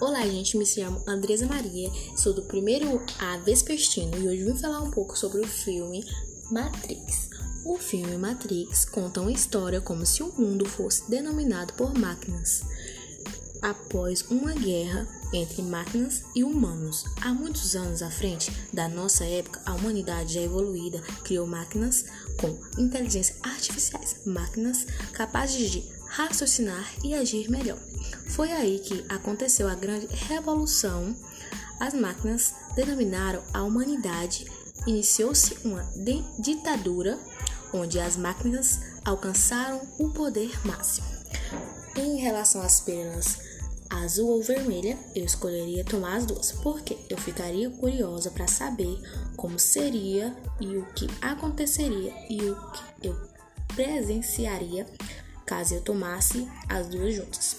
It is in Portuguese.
Olá, gente, me chamo Andresa Maria, sou do primeiro A Vespertino e hoje vim falar um pouco sobre o filme Matrix. O filme Matrix conta uma história como se o mundo fosse denominado por máquinas. Após uma guerra entre máquinas e humanos, há muitos anos à frente da nossa época, a humanidade já evoluída criou máquinas com inteligência artificiais, máquinas capazes de raciocinar e agir melhor. Foi aí que aconteceu a grande revolução. As máquinas denominaram a humanidade. Iniciou-se uma ditadura onde as máquinas alcançaram o poder máximo. Em relação às pílulas azul ou vermelha, eu escolheria tomar as duas, porque eu ficaria curiosa para saber como seria e o que aconteceria e o que eu presenciaria caso eu tomasse as duas juntas.